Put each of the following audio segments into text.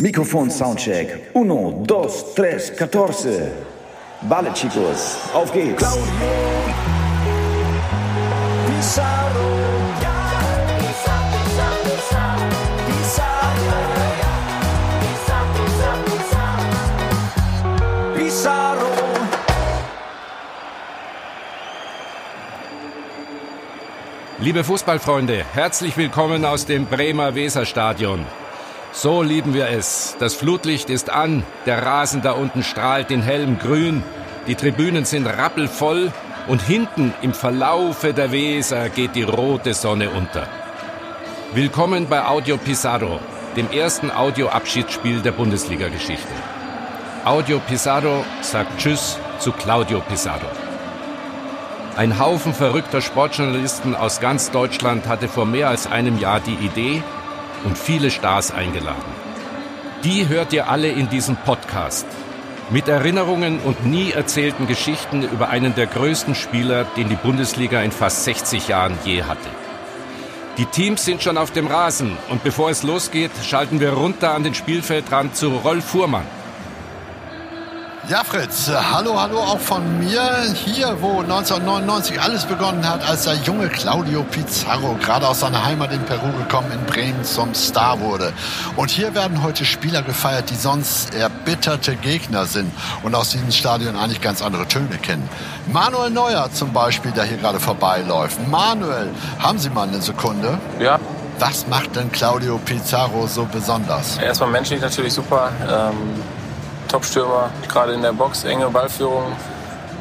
Mikrofon Soundcheck. Uno, dos, tres, catorce. Vale, chicos, auf geht's. Claudio Pizarro. Pizarro. Liebe Fußballfreunde, herzlich willkommen aus dem Bremer Weserstadion. So lieben wir es. Das Flutlicht ist an, der Rasen da unten strahlt in hellem Grün, die Tribünen sind rappelvoll und hinten im Verlaufe der Weser geht die rote Sonne unter. Willkommen bei Audio Pizarro, dem ersten Audio-Abschiedsspiel der Bundesliga-Geschichte. Audio Pizarro sagt Tschüss zu Claudio Pizarro. Ein Haufen verrückter Sportjournalisten aus ganz Deutschland hatte vor mehr als einem Jahr die Idee und viele Stars eingeladen. Die hört ihr alle in diesem Podcast. Mit Erinnerungen und nie erzählten Geschichten über einen der größten Spieler, den die Bundesliga in fast 60 Jahren je hatte. Die Teams sind schon auf dem Rasen und bevor es losgeht, schalten wir runter an den Spielfeldrand zu Rolf Fuhrmann. Ja, Fritz, hallo, hallo auch von mir. Hier, wo 1999 alles begonnen hat, als der junge Claudio Pizarro gerade aus seiner Heimat in Peru gekommen in Bremen zum Star wurde. Und hier werden heute Spieler gefeiert, die sonst erbitterte Gegner sind und aus diesem Stadion eigentlich ganz andere Töne kennen. Manuel Neuer zum Beispiel, der hier gerade vorbeiläuft. Manuel, haben Sie mal eine Sekunde? Ja, Was macht denn Claudio Pizarro so besonders? erstmal menschlich natürlich super. Ähm, Top-Stürmer, gerade in der Box, enge Ballführung,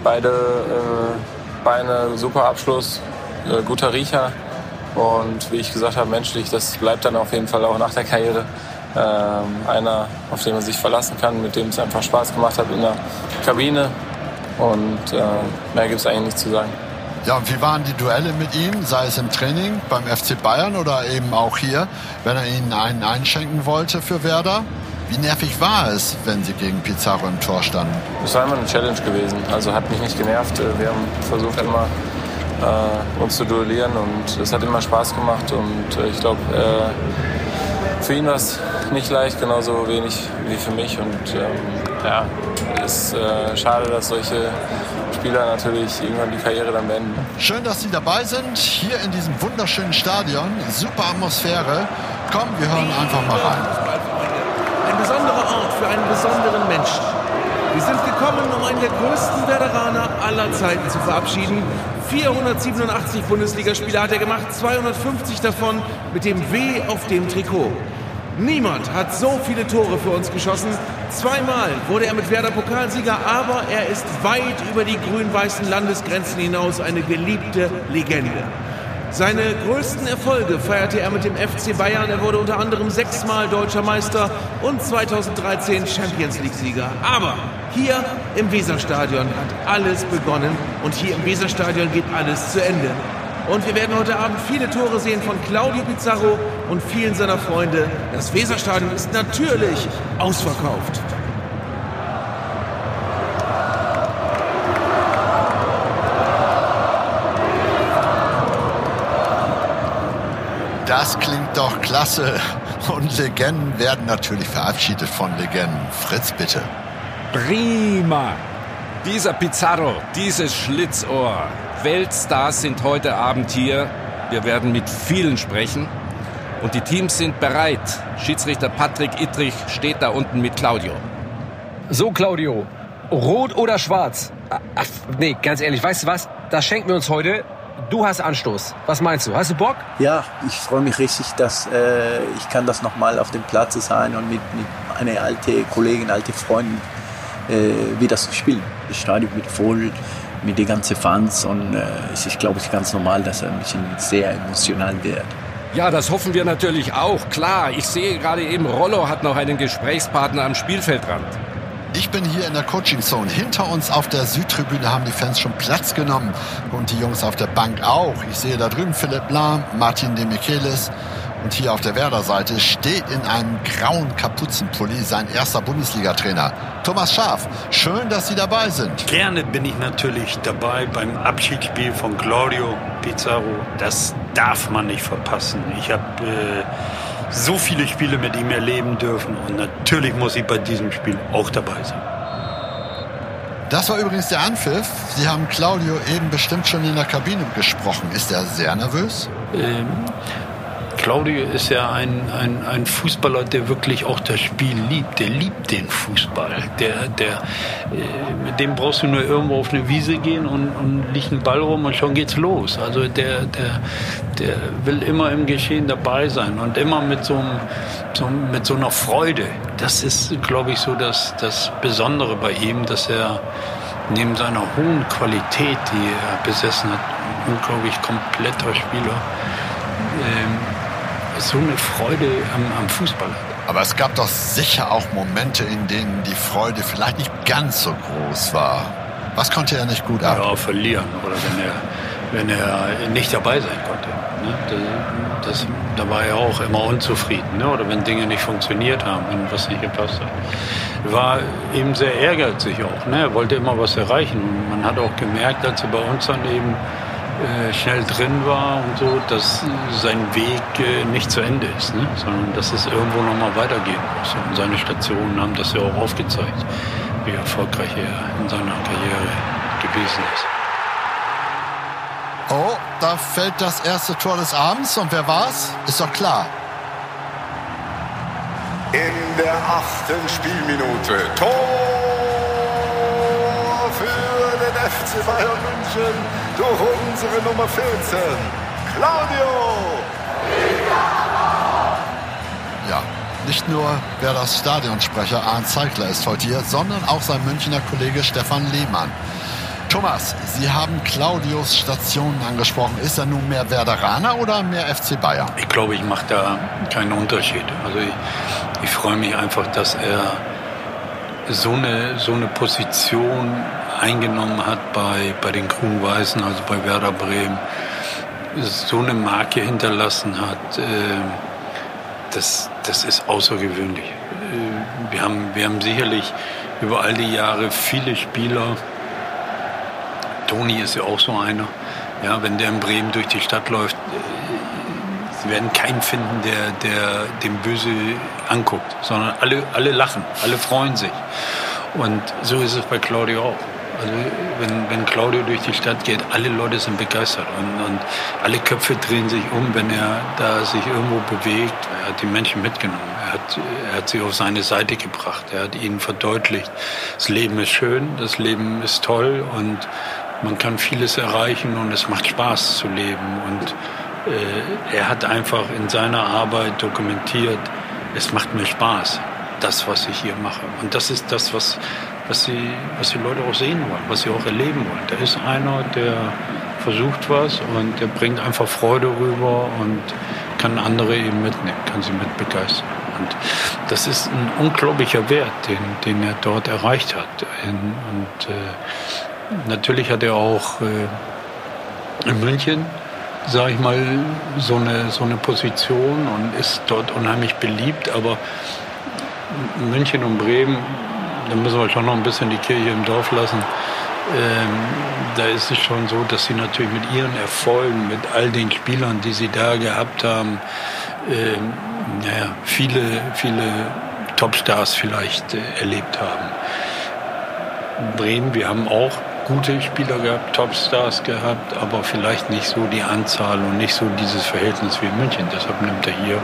beide äh, Beine, super Abschluss, äh, guter Riecher. Und wie ich gesagt habe, menschlich, das bleibt dann auf jeden Fall auch nach der Karriere. Ähm, einer, auf den man sich verlassen kann, mit dem es einfach Spaß gemacht hat in der Kabine. Und äh, mehr gibt es eigentlich nicht zu sagen. Ja, und wie waren die Duelle mit ihm, sei es im Training beim FC Bayern oder eben auch hier, wenn er Ihnen einen einschenken wollte für Werder? Wie nervig war es, wenn Sie gegen Pizarro im Tor standen? Es war immer eine Challenge gewesen. Also hat mich nicht genervt. Wir haben versucht immer äh, uns zu duellieren und es hat immer Spaß gemacht. Und äh, ich glaube, äh, für ihn war es nicht leicht, genauso wenig wie für mich. Und ähm, ja, es ist äh, schade, dass solche Spieler natürlich irgendwann die Karriere dann beenden. Schön, dass Sie dabei sind, hier in diesem wunderschönen Stadion. Super Atmosphäre. Komm, wir hören einfach mal rein. Ein besonderer Ort für einen besonderen Menschen. Wir sind gekommen, um einen der größten Veteraner aller Zeiten zu verabschieden. 487 Bundesligaspiele hat er gemacht, 250 davon mit dem W auf dem Trikot. Niemand hat so viele Tore für uns geschossen. Zweimal wurde er mit Werder Pokalsieger, aber er ist weit über die grün-weißen Landesgrenzen hinaus eine geliebte Legende. Seine größten Erfolge feierte er mit dem FC Bayern. Er wurde unter anderem sechsmal deutscher Meister und 2013 Champions League-Sieger. Aber hier im Weserstadion hat alles begonnen und hier im Weserstadion geht alles zu Ende. Und wir werden heute Abend viele Tore sehen von Claudio Pizarro und vielen seiner Freunde. Das Weserstadion ist natürlich ausverkauft. Das klingt doch klasse. Und Legenden werden natürlich verabschiedet von Legenden. Fritz, bitte. Prima! Dieser Pizarro, dieses Schlitzohr. Weltstars sind heute Abend hier. Wir werden mit vielen sprechen. Und die Teams sind bereit. Schiedsrichter Patrick Ittrich steht da unten mit Claudio. So, Claudio. Rot oder schwarz? Ach, nee, ganz ehrlich, weißt du was? Das schenken wir uns heute. Du hast Anstoß. Was meinst du? Hast du Bock? Ja, ich freue mich richtig, dass äh, ich kann das nochmal auf dem Platz sein und mit, mit einer alten Kollegin, alte Freundin äh, wieder zu spielen. Das Stadion wird voll mit den ganzen Fans und äh, es ist, glaube ich, ganz normal, dass er ein bisschen sehr emotional wird. Ja, das hoffen wir natürlich auch. Klar, ich sehe gerade eben, Rollo hat noch einen Gesprächspartner am Spielfeldrand. Ich bin hier in der Coaching Zone. Hinter uns auf der Südtribüne haben die Fans schon Platz genommen. Und die Jungs auf der Bank auch. Ich sehe da drüben Philipp Lahm, Martin de Michelis. Und hier auf der Werder-Seite steht in einem grauen Kapuzenpulli sein erster Bundesliga-Trainer. Thomas Schaf, schön, dass Sie dabei sind. Gerne bin ich natürlich dabei beim Abschiedsspiel von Claudio Pizarro. Das darf man nicht verpassen. Ich habe äh, so viele Spiele mit ihm erleben dürfen. Und natürlich muss ich bei diesem Spiel auch dabei sein. Das war übrigens der Anpfiff. Sie haben Claudio eben bestimmt schon in der Kabine gesprochen. Ist er sehr nervös? Ähm, Claudio ist ja ein, ein, ein Fußballer, der wirklich auch das Spiel liebt. Der liebt den Fußball. Der, der, äh, mit dem brauchst du nur irgendwo auf eine Wiese gehen und, und liegt ein Ball rum und schon geht's los. Also der, der, der will immer im Geschehen dabei sein und immer mit so, einem, so mit so einer Freude. Das ist, glaube ich, so das, das Besondere bei ihm, dass er neben seiner hohen Qualität, die er besessen hat, unglaublich kompletter Spieler, ähm, so eine Freude am, am Fußball hat. Aber es gab doch sicher auch Momente, in denen die Freude vielleicht nicht ganz so groß war. Was konnte er nicht gut ab? Ja, verlieren oder wenn er, wenn er nicht dabei sein konnte. Ne? Das, da war er auch immer unzufrieden. Ne? Oder wenn Dinge nicht funktioniert haben, wenn was nicht gepasst hat. War eben sehr ehrgeizig auch. Ne? Er wollte immer was erreichen. Und man hat auch gemerkt, als er bei uns dann eben äh, schnell drin war und so, dass sein Weg äh, nicht zu Ende ist, ne? sondern dass es irgendwo nochmal weitergehen muss. Und seine Stationen haben das ja auch aufgezeigt, wie erfolgreich er in seiner Karriere gewesen ist. Oh, da fällt das erste Tor des Abends. Und wer war's? Ist doch klar. In der achten Spielminute. Tor FC Bayern München durch unsere Nummer 14, Claudio. Ja, nicht nur wer das Stadionsprecher Arndt Zeigler ist heute hier, sondern auch sein Münchner Kollege Stefan Lehmann. Thomas, Sie haben Claudios Stationen angesprochen. Ist er nun mehr Werderaner oder mehr FC Bayern? Ich glaube, ich mache da keinen Unterschied. Also ich, ich freue mich einfach, dass er so eine, so eine Position eingenommen hat bei, bei den Grün-Weißen, also bei Werder Bremen, so eine Marke hinterlassen hat, äh, das, das ist außergewöhnlich. Äh, wir, haben, wir haben sicherlich über all die Jahre viele Spieler, Toni ist ja auch so einer, ja, wenn der in Bremen durch die Stadt läuft, äh, Sie werden keinen finden, der, der dem Böse anguckt, sondern alle, alle lachen, alle freuen sich. Und so ist es bei Claudio auch. Also wenn, wenn Claudio durch die Stadt geht, alle Leute sind begeistert und, und alle Köpfe drehen sich um, wenn er da sich irgendwo bewegt. Er hat die Menschen mitgenommen. Er hat, er hat sie auf seine Seite gebracht. Er hat ihnen verdeutlicht, das Leben ist schön, das Leben ist toll und man kann vieles erreichen und es macht Spaß zu leben. Und äh, er hat einfach in seiner Arbeit dokumentiert, es macht mir Spaß, das, was ich hier mache. Und das ist das, was was die, was die Leute auch sehen wollen, was sie auch erleben wollen. Da ist einer, der versucht was und der bringt einfach Freude rüber und kann andere eben mitnehmen, kann sie mit begeistern. Und das ist ein unglaublicher Wert, den, den er dort erreicht hat. Und äh, natürlich hat er auch äh, in München, sage ich mal, so eine, so eine Position und ist dort unheimlich beliebt. Aber München und Bremen da müssen wir schon noch ein bisschen die Kirche im Dorf lassen. Ähm, da ist es schon so, dass sie natürlich mit ihren Erfolgen, mit all den Spielern, die sie da gehabt haben, ähm, naja, viele, viele Topstars vielleicht äh, erlebt haben. Bremen, wir haben auch gute Spieler gehabt, Topstars gehabt, aber vielleicht nicht so die Anzahl und nicht so dieses Verhältnis wie in München. Deshalb nimmt er hier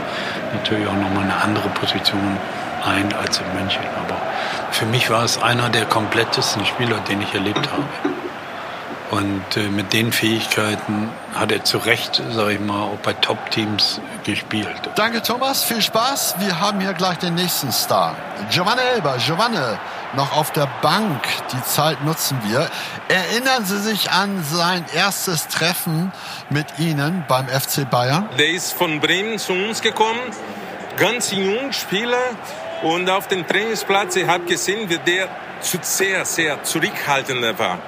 natürlich auch nochmal eine andere Position ein als in München. Aber für mich war es einer der komplettesten Spieler, den ich erlebt habe. Und äh, mit den Fähigkeiten hat er zu Recht, sage ich mal, auch bei Top-Teams gespielt. Danke, Thomas. Viel Spaß. Wir haben hier gleich den nächsten Star. Giovanni Elber. Giovanni, noch auf der Bank. Die Zeit nutzen wir. Erinnern Sie sich an sein erstes Treffen mit Ihnen beim FC Bayern? Der ist von Bremen zu uns gekommen. Ganz jung Spieler und auf dem Trainingsplatz, ich habe gesehen, wie der zu sehr, sehr zurückhaltender war.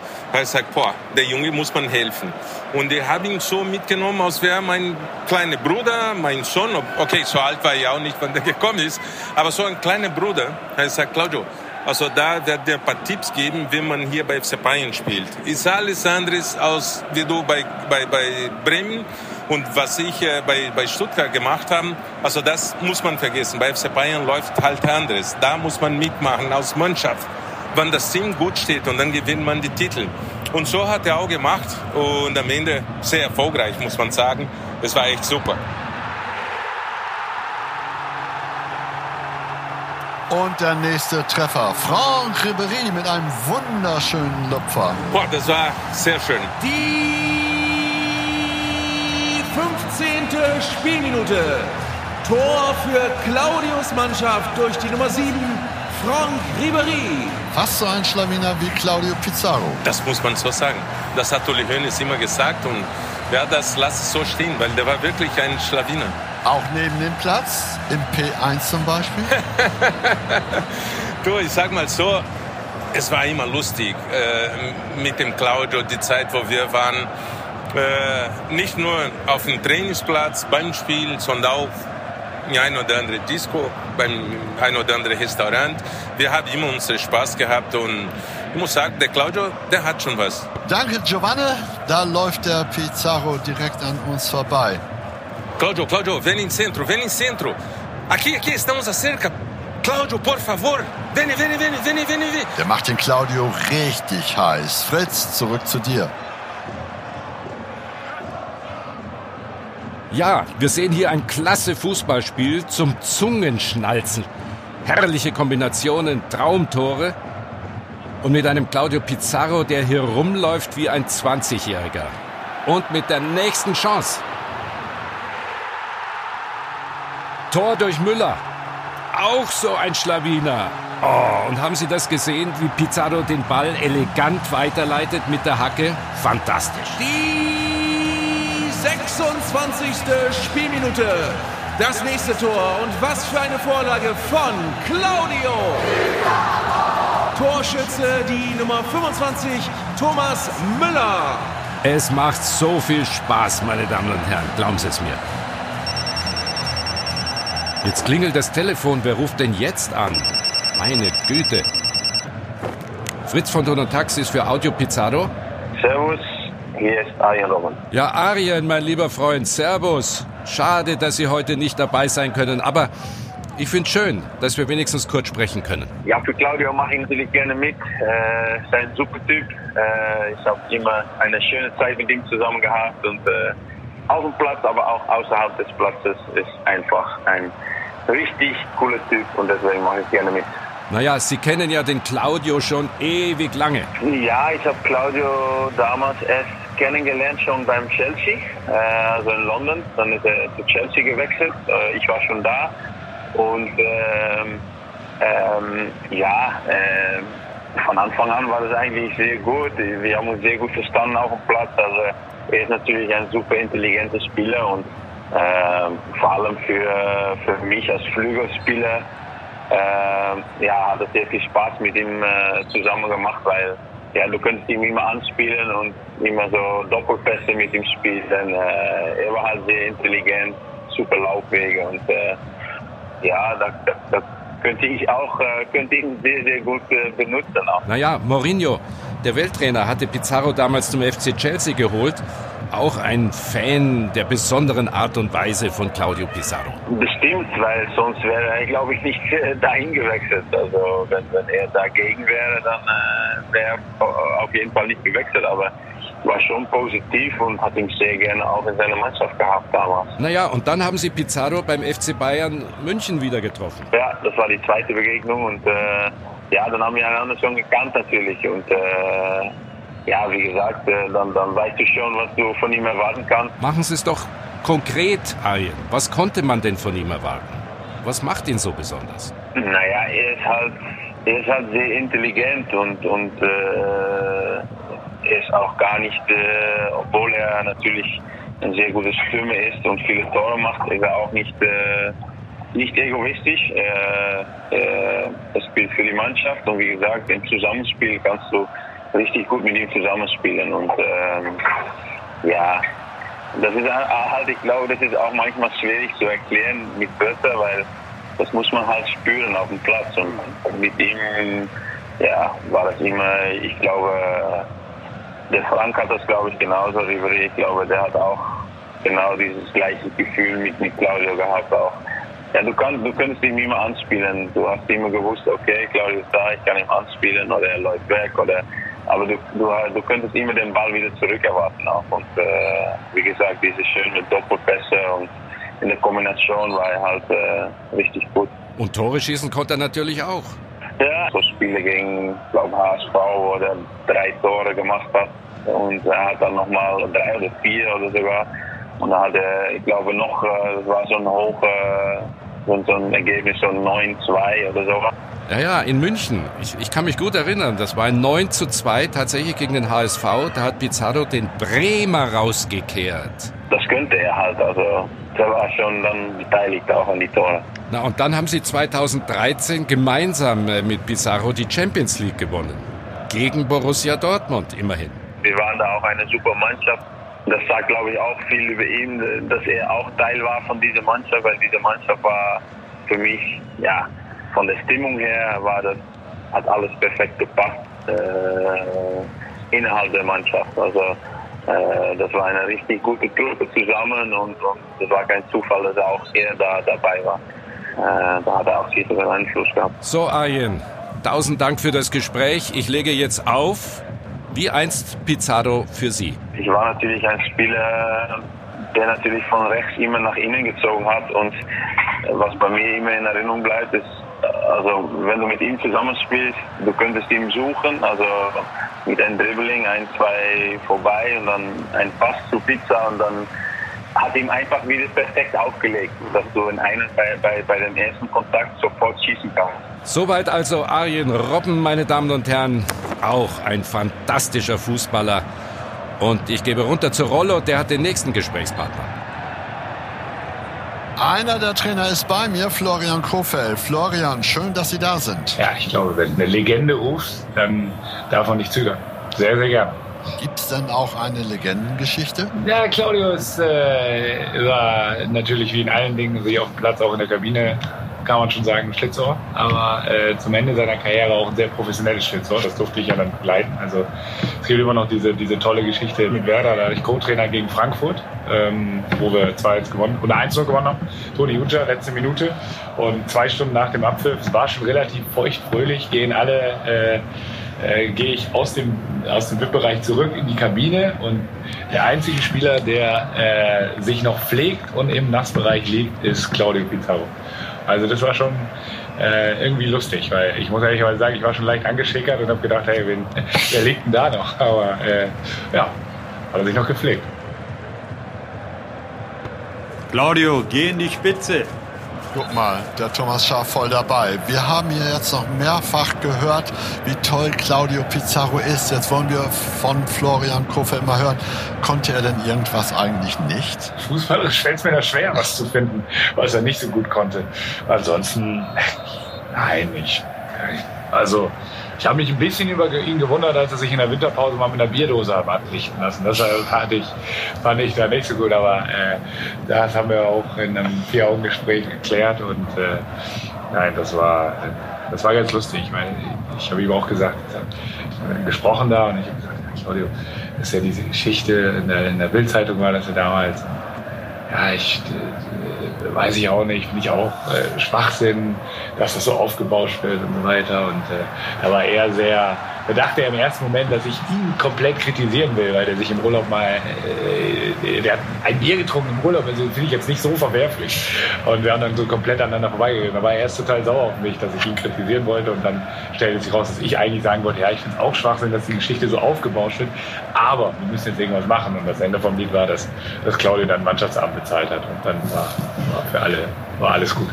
Ich sagt, boah, der Junge muss man helfen. Und ich habe ihn so mitgenommen, als wäre mein kleiner Bruder, mein Sohn. Okay, so alt war ich auch nicht, wann der gekommen ist. Aber so ein kleiner Bruder. Er sagt, Claudio, also da wird er ein paar Tipps geben, wie man hier bei FC Bayern spielt. Ist alles anderes als wie du bei, bei, bei Bremen Und was ich äh, bei, bei Stuttgart gemacht habe, also das muss man vergessen. Bei FC Bayern läuft halt anderes. Da muss man mitmachen als Mannschaft. Wenn das Team gut steht und dann gewinnt man die Titel. Und so hat er auch gemacht und am Ende sehr erfolgreich, muss man sagen. Es war echt super. Und der nächste Treffer. Franck Ribéry mit einem wunderschönen Lupfer. Boah, das war sehr schön. Die 15. Spielminute. Tor für Claudius Mannschaft durch die Nummer 7, Franck Ribéry. Fast so ein Schlawiner wie Claudio Pizarro. Das muss man so sagen. Das hat Uli Hoeneß immer gesagt und ja, das lass es so stehen, weil der war wirklich ein Schlawiner. Auch neben dem Platz, im P1 zum Beispiel? du, ich sag mal so, es war immer lustig äh, mit dem Claudio, die Zeit, wo wir waren. Äh, nicht nur auf dem Trainingsplatz beim Spiel, sondern auch in ein oder andere Disco, beim ein oder andere Restaurant. Wir haben immer unseren Spaß gehabt und ich muss sagen, der Claudio, der hat schon was. Danke, Giovanni. Da läuft der Pizarro direkt an uns vorbei. Claudio, Claudio, vem em centro, vem em centro. Aqui, aqui, estamos acerca. Claudio, por favor. Vem, vem, vem, vem, vem, vem. Der macht den Claudio richtig heiß. Fritz, zurück zu dir. Ja, wir sehen hier ein klasse Fußballspiel zum Zungenschnalzen. Herrliche Kombinationen, Traumtore. Und mit einem Claudio Pizarro, der hier rumläuft wie ein 20-Jähriger. Und mit der nächsten Chance. Tor durch Müller. Auch so ein Schlawiner. Oh, und haben Sie das gesehen, wie Pizarro den Ball elegant weiterleitet mit der Hacke? Fantastisch. Die 26. Spielminute. Das nächste Tor. Und was für eine Vorlage von Claudio. Torschütze, die Nummer 25, Thomas Müller. Es macht so viel Spaß, meine Damen und Herren. Glauben Sie es mir. Jetzt klingelt das Telefon. Wer ruft denn jetzt an? Meine Güte. Fritz von Don Taxi ist für Audio Pizarro. Servus, hier ist Arjen Roman. Ja, Arjen, mein lieber Freund, Servus. Schade, dass Sie heute nicht dabei sein können, aber ich finde schön, dass wir wenigstens kurz sprechen können. Ja, für Claudio mache ich natürlich gerne mit. Äh, ist ein super Typ. Äh, ich habe immer eine schöne Zeit mit ihm zusammen gehabt und äh, auf dem Platz, aber auch außerhalb des Platzes ist einfach ein richtig cooler Typ und deswegen mache ich gerne mit. Naja, Sie kennen ja den Claudio schon ewig lange. Ja, ich habe Claudio damals erst kennengelernt, schon beim Chelsea, äh, also in London. Dann ist er zu Chelsea gewechselt. Äh, ich war schon da und ähm, ähm, ja, äh, von Anfang an war das eigentlich sehr gut. Wir haben uns sehr gut verstanden auf dem Platz. Also er ist natürlich ein super intelligenter Spieler und äh, vor allem für, für mich als Flügelspieler äh, ja, hat es sehr viel Spaß mit ihm äh, zusammen gemacht, weil ja, du könntest ihn immer anspielen und immer so Doppelpässe mit ihm spielen. Äh, er war halt sehr intelligent, super Laufwege und äh, ja, da, da, da könnte ich auch äh, könnte ihn sehr, sehr gut äh, benutzen. Auch. Naja, Mourinho, der Welttrainer, hatte Pizarro damals zum FC Chelsea geholt. Auch ein Fan der besonderen Art und Weise von Claudio Pizarro. Bestimmt, weil sonst wäre er, glaube ich, nicht äh, dahin gewechselt. Also wenn, wenn er dagegen wäre, dann äh, wäre er auf jeden Fall nicht gewechselt. Aber war schon positiv und hat ihn sehr gerne auch in seiner Mannschaft gehabt damals. Naja, und dann haben Sie Pizarro beim FC Bayern München wieder getroffen. Ja, das war die zweite Begegnung und äh, ja, dann haben wir einander schon gekannt natürlich und äh, ja, wie gesagt, äh, dann, dann weißt du schon, was du von ihm erwarten kannst. Machen Sie es doch konkret, Arjen. Was konnte man denn von ihm erwarten? Was macht ihn so besonders? Naja, er ist halt, er ist halt sehr intelligent und, und äh, ist auch gar nicht, äh, obwohl er natürlich ein sehr gutes Stürmer ist und viele Tore macht, ist er auch nicht, äh, nicht egoistisch. Er, er, er spielt für die Mannschaft und wie gesagt, im Zusammenspiel kannst du richtig gut mit ihm zusammenspielen und ähm, ja, das ist halt, ich glaube, das ist auch manchmal schwierig zu erklären mit Wörtern, weil das muss man halt spüren auf dem Platz und mit ihm, ja, war das immer, ich glaube, der Frank hat das, glaube ich, genauso. Ribery, ich glaube, der hat auch genau dieses gleiche Gefühl mit, mit Claudio gehabt auch. Ja, du, kannst, du könntest ihn immer anspielen. Du hast immer gewusst, okay, Claudio ist da, ich kann ihn anspielen oder er läuft weg. Oder, aber du, du, du könntest immer den Ball wieder zurückerwarten auch. Und äh, wie gesagt, diese schöne Doppelpässe und in der Kombination war er halt äh, richtig gut. Und Tore schießen konnte er natürlich auch. Ja, so Spiele gegen, glaube HSV, wo er drei Tore gemacht hat. Und er hat dann nochmal drei oder vier oder sogar. Und dann hat er, ich glaube, noch, äh, das war so ein hoch, äh, so ein Ergebnis, so 9-2 oder so. Ja, ja, in München. Ich, ich kann mich gut erinnern. Das war ein 9 zu 2 tatsächlich gegen den HSV. Da hat Pizarro den Bremer rausgekehrt. Das könnte er halt. Also, der war schon dann beteiligt auch an die Tore. Na, und dann haben sie 2013 gemeinsam äh, mit Pizarro die Champions League gewonnen. Gegen Borussia Dortmund immerhin. Wir waren da auch eine super Mannschaft. Das sagt, glaube ich, auch viel über ihn, dass er auch Teil war von dieser Mannschaft, weil diese Mannschaft war für mich, ja, von der Stimmung her war das, hat alles perfekt gepasst äh, innerhalb der Mannschaft. Also das war eine richtig gute Truppe zusammen und, und das war kein Zufall, dass er auch hier da dabei war. Äh, da hat er auch einen Einfluss gehabt. So, Arjen, tausend Dank für das Gespräch. Ich lege jetzt auf. Wie einst Pizarro für Sie? Ich war natürlich ein Spieler, der natürlich von rechts immer nach innen gezogen hat und was bei mir immer in Erinnerung bleibt, ist, also wenn du mit ihm zusammenspielst, du könntest ihn suchen, also mit einem Dribbling ein, zwei vorbei und dann ein Pass zu Pizza und dann hat ihm einfach wieder perfekt aufgelegt, dass du in einem bei, bei, bei dem ersten Kontakt sofort schießen kannst. Soweit also Arjen Robben, meine Damen und Herren. Auch ein fantastischer Fußballer. Und ich gebe runter zu Rollo, der hat den nächsten Gesprächspartner. Einer der Trainer ist bei mir, Florian Kofeld. Florian, schön, dass Sie da sind. Ja, ich glaube, wenn eine Legende ruft, dann darf man nicht zögern. Sehr, sehr gern. Gibt es denn auch eine Legendengeschichte? Ja, Claudio ist, äh, war natürlich wie in allen Dingen, sich auf dem Platz, auch in der Kabine, kann man schon sagen, ein Schlitzohr. Aber äh, zum Ende seiner Karriere auch ein sehr professionelles Schlitzohr. Das durfte ich ja dann begleiten. Also es gibt immer noch diese, diese tolle Geschichte mit Werder. Da hatte ich Co-Trainer gegen Frankfurt, ähm, wo wir 2-1 gewonnen oder 1 gewonnen haben. Toni Uja, letzte Minute. Und zwei Stunden nach dem Abpfiff, es war schon relativ feuchtfröhlich, gehen alle... Äh, äh, gehe ich aus dem, aus dem VIP-Bereich zurück in die Kabine und der einzige Spieler, der äh, sich noch pflegt und im Nassbereich liegt, ist Claudio Pizarro. Also das war schon äh, irgendwie lustig, weil ich muss ehrlich sagen, ich war schon leicht angeschickert und habe gedacht, hey, wen, wer liegt denn da noch? Aber äh, ja, hat er sich noch gepflegt. Claudio, geh in die Spitze. Guck mal, der Thomas Schaaf voll dabei. Wir haben hier jetzt noch mehrfach gehört, wie toll Claudio Pizarro ist. Jetzt wollen wir von Florian Kofeld mal hören. Konnte er denn irgendwas eigentlich nicht? Fußballerisch fällt es mir da schwer, was zu finden, was er nicht so gut konnte. Ansonsten, nein, nicht. Also, ich habe mich ein bisschen über ihn gewundert, als er sich in der Winterpause mal mit einer Bierdose hat anrichten lassen. Das fand ich, fand ich da nicht so gut, aber äh, das haben wir auch in einem Vier-Augen-Gespräch geklärt und äh, nein, das war, das war ganz lustig. Ich meine, ich habe ihm auch gesagt, ich gesprochen da und ich habe gesagt, Claudio, das ist ja diese Geschichte, in der, in der Bildzeitung war das ja damals. Ja, ich äh, weiß ich auch nicht, finde ich auch äh, Schwachsinn, dass das so aufgebauscht wird und so weiter. Und äh, da war er sehr, da dachte er im ersten Moment, dass ich ihn komplett kritisieren will, weil der sich im Urlaub mal, äh, der hat ein Bier getrunken im Urlaub, also finde ich jetzt nicht so verwerflich. Und wir haben dann so komplett aneinander vorbeigegangen. Da war er erst total sauer auf mich, dass ich ihn kritisieren wollte und dann stellte sich raus, dass ich eigentlich sagen wollte, ja, ich finde es auch Schwachsinn, dass die Geschichte so aufgebauscht wird, aber wir müssen jetzt irgendwas machen. Und das Ende vom Lied war, dass, dass Claudio dann Mannschaftsabend bezahlt hat und dann war, war für alle war alles gut.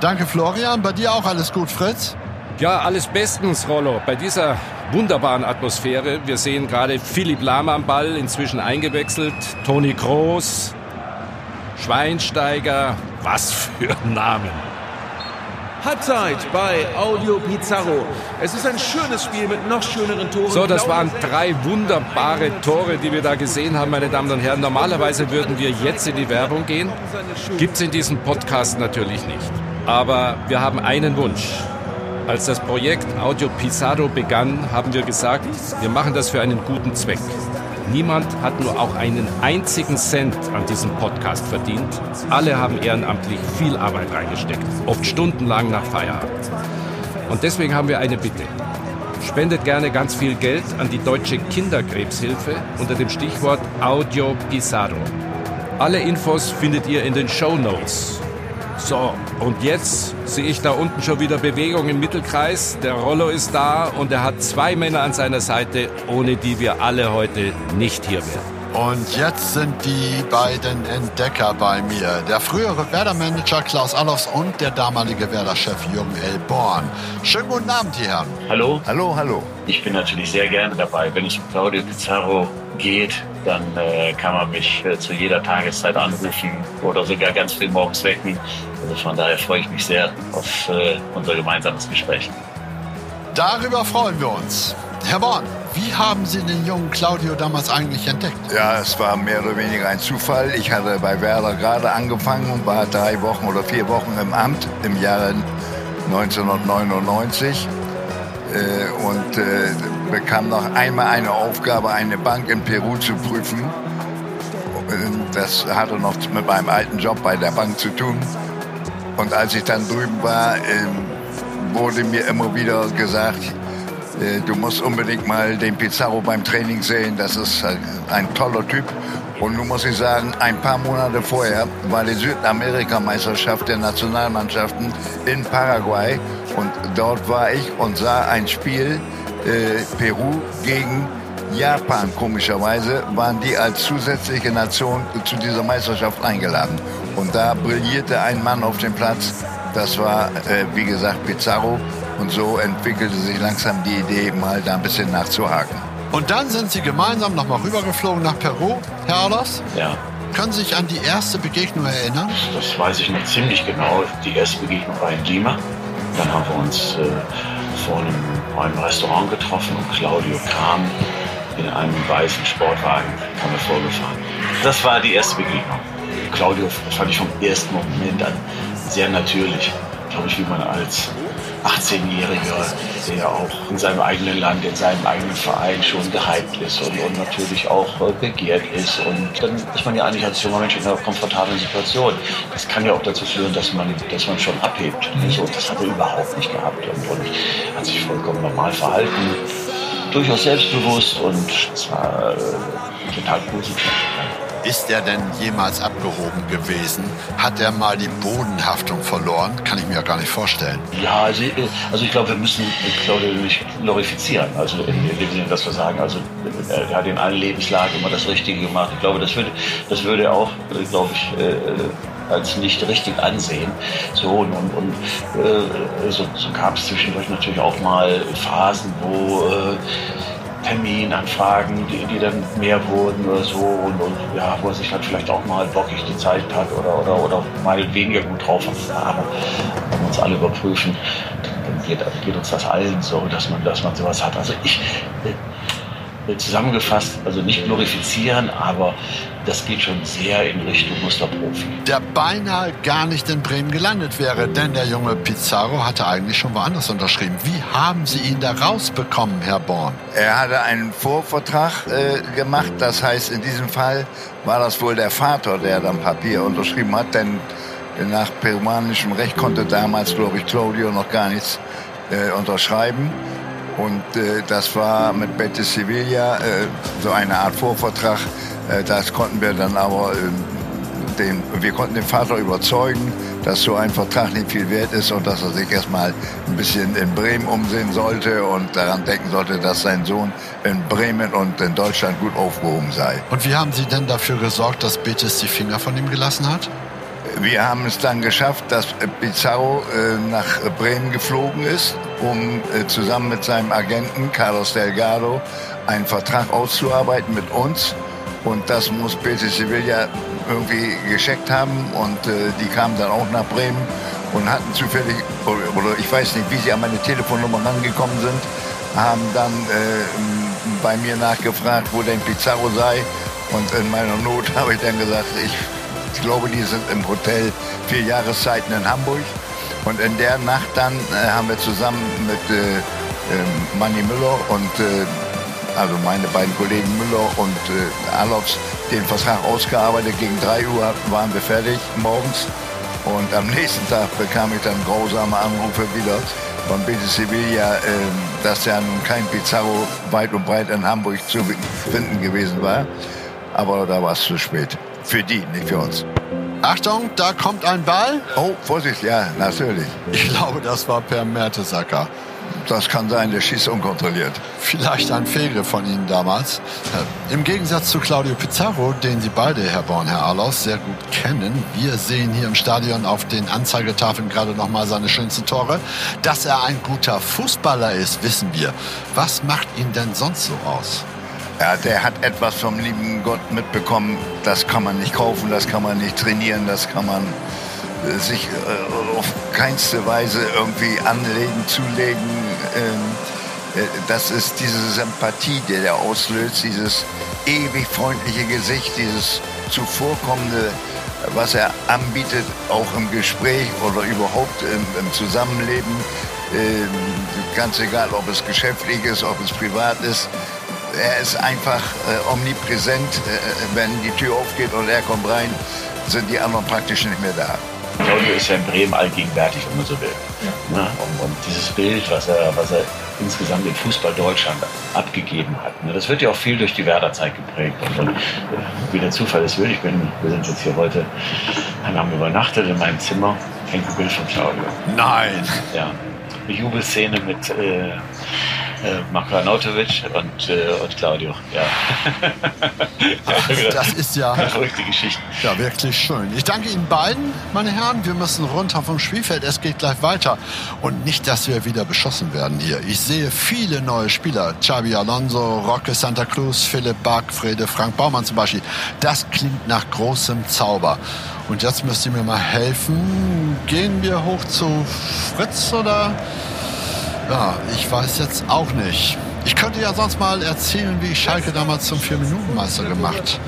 Danke, Florian. Bei dir auch alles gut, Fritz? Ja, alles bestens, Rollo. Bei dieser wunderbaren Atmosphäre. Wir sehen gerade Philipp Lahm am Ball, inzwischen eingewechselt. Toni Kroos, Schweinsteiger. Was für Namen. Halbzeit bei Audio Pizarro. Es ist ein schönes Spiel mit noch schöneren Toren. So, das waren drei wunderbare Tore, die wir da gesehen haben, meine Damen und Herren. Normalerweise würden wir jetzt in die Werbung gehen. Gibt's in diesem Podcast natürlich nicht. Aber wir haben einen Wunsch. Als das Projekt Audio Pizarro begann, haben wir gesagt, wir machen das für einen guten Zweck. Niemand hat nur auch einen einzigen Cent an diesem Podcast verdient. Alle haben ehrenamtlich viel Arbeit reingesteckt, oft stundenlang nach Feierabend. Und deswegen haben wir eine Bitte. Spendet gerne ganz viel Geld an die Deutsche Kinderkrebshilfe unter dem Stichwort Audio Pizarro. Alle Infos findet ihr in den Show Notes. So, und jetzt sehe ich da unten schon wieder Bewegung im Mittelkreis. Der Rollo ist da und er hat zwei Männer an seiner Seite, ohne die wir alle heute nicht hier wären. Und jetzt sind die beiden Entdecker bei mir. Der frühere Werder-Manager Klaus Allofs und der damalige Werder-Chef Jürgen L. Born. Schönen guten Abend, die Herren. Hallo. Hallo, hallo. Ich bin natürlich sehr gerne dabei. Wenn es um Claudio Pizarro geht, dann äh, kann man mich äh, zu jeder Tageszeit anrufen oder sogar ganz früh morgens wecken. Also von daher freue ich mich sehr auf äh, unser gemeinsames Gespräch. Darüber freuen wir uns. Herr Born, wie haben Sie den jungen Claudio damals eigentlich entdeckt? Ja, es war mehr oder weniger ein Zufall. Ich hatte bei Werder gerade angefangen und war drei Wochen oder vier Wochen im Amt im Jahre 1999 äh, und äh, bekam noch einmal eine Aufgabe, eine Bank in Peru zu prüfen. Das hatte noch mit meinem alten Job bei der Bank zu tun. Und als ich dann drüben war, äh, wurde mir immer wieder gesagt, äh, du musst unbedingt mal den Pizarro beim Training sehen. Das ist ein toller Typ. Und nun muss ich sagen, ein paar Monate vorher war die Südamerika-Meisterschaft der Nationalmannschaften in Paraguay. Und dort war ich und sah ein Spiel äh, Peru gegen Japan. Komischerweise waren die als zusätzliche Nation zu dieser Meisterschaft eingeladen. Und da brillierte ein Mann auf dem Platz. Das war, äh, wie gesagt, Pizarro. Und so entwickelte sich langsam die Idee, mal da ein bisschen nachzuhaken. Und dann sind Sie gemeinsam nochmal rübergeflogen nach Peru, Herr Arlos? Ja. Können Sie sich an die erste Begegnung erinnern? Das weiß ich noch ziemlich genau. Die erste Begegnung war in Lima. Dann haben wir uns äh, vor einem, einem Restaurant getroffen und Claudio kam in einem weißen Sportwagen, kam er vorgefahren. Das war die erste Begegnung. Claudio fand ich vom ersten Moment an sehr natürlich. Glaube ich, wie man als 18-Jähriger, der auch in seinem eigenen Land, in seinem eigenen Verein schon gehypt ist und, und natürlich auch äh, begehrt ist. Und dann ist man ja eigentlich als junger Mensch in einer komfortablen Situation. Das kann ja auch dazu führen, dass man, dass man schon abhebt. So, das hat er überhaupt nicht gehabt und, und hat sich vollkommen normal verhalten, durchaus selbstbewusst und es war äh, total positiv. Ist er denn jemals abgehoben gewesen? Hat er mal die Bodenhaftung verloren? Kann ich mir ja gar nicht vorstellen. Ja, also, also ich glaube, wir müssen Claudio nicht glorifizieren. Also in, in dem Sinne, dass wir sagen, also er hat in allen Lebenslagen immer das Richtige gemacht. Ich glaube, das würde, das würde auch, glaube ich, äh, als nicht richtig ansehen. So, und, und äh, so, so gab es zwischendurch natürlich auch mal Phasen, wo äh, Terminanfragen, die, die dann mehr wurden oder so und, und ja, wo er sich halt vielleicht auch mal bockig gezeigt hat oder, oder, oder mal weniger gut drauf war. Aber wenn wir uns alle überprüfen, dann geht, geht, uns das allen so, dass man, dass man sowas hat. Also ich, zusammengefasst, also nicht glorifizieren, aber das geht schon sehr in Richtung Musterprofi. Der beinahe gar nicht in Bremen gelandet wäre, denn der junge Pizarro hatte eigentlich schon woanders unterschrieben. Wie haben Sie ihn da rausbekommen, Herr Born? Er hatte einen Vorvertrag äh, gemacht, das heißt, in diesem Fall war das wohl der Vater, der dann Papier unterschrieben hat, denn nach peruanischem Recht konnte damals, glaube ich, Claudio noch gar nichts äh, unterschreiben. Und äh, das war mit Betis Sevilla äh, so eine Art Vorvertrag, äh, das konnten wir dann aber, äh, den, wir konnten den Vater überzeugen, dass so ein Vertrag nicht viel wert ist und dass er sich erstmal ein bisschen in Bremen umsehen sollte und daran denken sollte, dass sein Sohn in Bremen und in Deutschland gut aufgehoben sei. Und wie haben Sie denn dafür gesorgt, dass Betis die Finger von ihm gelassen hat? Wir haben es dann geschafft, dass Pizarro äh, nach Bremen geflogen ist, um äh, zusammen mit seinem Agenten Carlos Delgado einen Vertrag auszuarbeiten mit uns und das muss Betis Sevilla irgendwie gescheckt haben. Und äh, die kamen dann auch nach Bremen und hatten zufällig, oder, oder, ich weiß nicht, wie sie an meine Telefonnummer rangekommen sind, haben dann äh, bei mir nachgefragt, wo denn Pizarro sei. Und in meiner Not habe ich dann gesagt, ich, ich glaube, die sind im Hotel vier Jahreszeiten in Hamburg. Und in der Nacht dann äh, haben wir zusammen mit äh, ähm, Manny Müller und äh, also meine beiden Kollegen Müller und äh, Alofs, den Vertrag ausgearbeitet. Gegen 3 Uhr waren wir fertig morgens. Und am nächsten Tag bekam ich dann grausame Anrufe wieder von Betis Sevilla, äh, dass ja nun kein Pizarro weit und breit in Hamburg zu finden gewesen war. Aber da war es zu spät. Für die, nicht für uns. Achtung, da kommt ein Ball. Oh, Vorsicht, ja, natürlich. Ich glaube, das war per Mertesacker. Das kann sein, der schießt unkontrolliert. Vielleicht ein Fehlgriff von Ihnen damals. Äh, Im Gegensatz zu Claudio Pizarro, den Sie beide, Herr Born, Herr Arlaus, sehr gut kennen. Wir sehen hier im Stadion auf den Anzeigetafeln gerade noch mal seine schönsten Tore. Dass er ein guter Fußballer ist, wissen wir. Was macht ihn denn sonst so aus? Ja, der hat etwas vom lieben Gott mitbekommen. Das kann man nicht kaufen, das kann man nicht trainieren, das kann man äh, sich äh, auf keinste Weise irgendwie anlegen, zulegen. Ähm, äh, das ist diese Sympathie, die der auslöst, dieses ewig freundliche Gesicht, dieses zuvorkommende, was er anbietet, auch im Gespräch oder überhaupt im, im Zusammenleben. Ähm, ganz egal, ob es geschäftlich ist, ob es privat ist er ist einfach äh, omnipräsent. Äh, wenn die Tür aufgeht und er kommt rein, sind die anderen praktisch nicht mehr da. Claudio ist ja in Bremen allgegenwärtig, wenn man so will. Ja. Und, und, dieses Bild, was er, was er insgesamt in Fußball Deutschland abgegeben hat, ne, das wird ja auch viel durch die Werderzeit geprägt. Und, und wie der Zufall es will, ich bin, wir sind jetzt hier heute, wir haben übernachtet in meinem Zimmer, hängt ein Bild von Claudio. Nein! Ja, eine Jubelszene mit äh, äh, Marko Arnautovic und, äh, und Claudio. Ja. Ach, das ist ja verrückte Geschichte. Ja, wirklich schön. Ich danke Ihnen beiden, meine Herren. Wir müssen runter vom Spielfeld. Es geht gleich weiter. Und nicht, dass wir wieder beschossen werden hier. Ich sehe viele neue Spieler. Xavi Alonso, Roque Santa Cruz, Philipp Bark, Frede, Frank Baumann zum Beispiel. Das klingt nach großem Zauber. Und jetzt müsst ihr mir mal helfen. Gehen wir hoch zu Fritz oder ja, ich weiß jetzt auch nicht. Ich könnte ja sonst mal erzählen, wie ich Schalke damals zum Vier-Minuten-Meister gemacht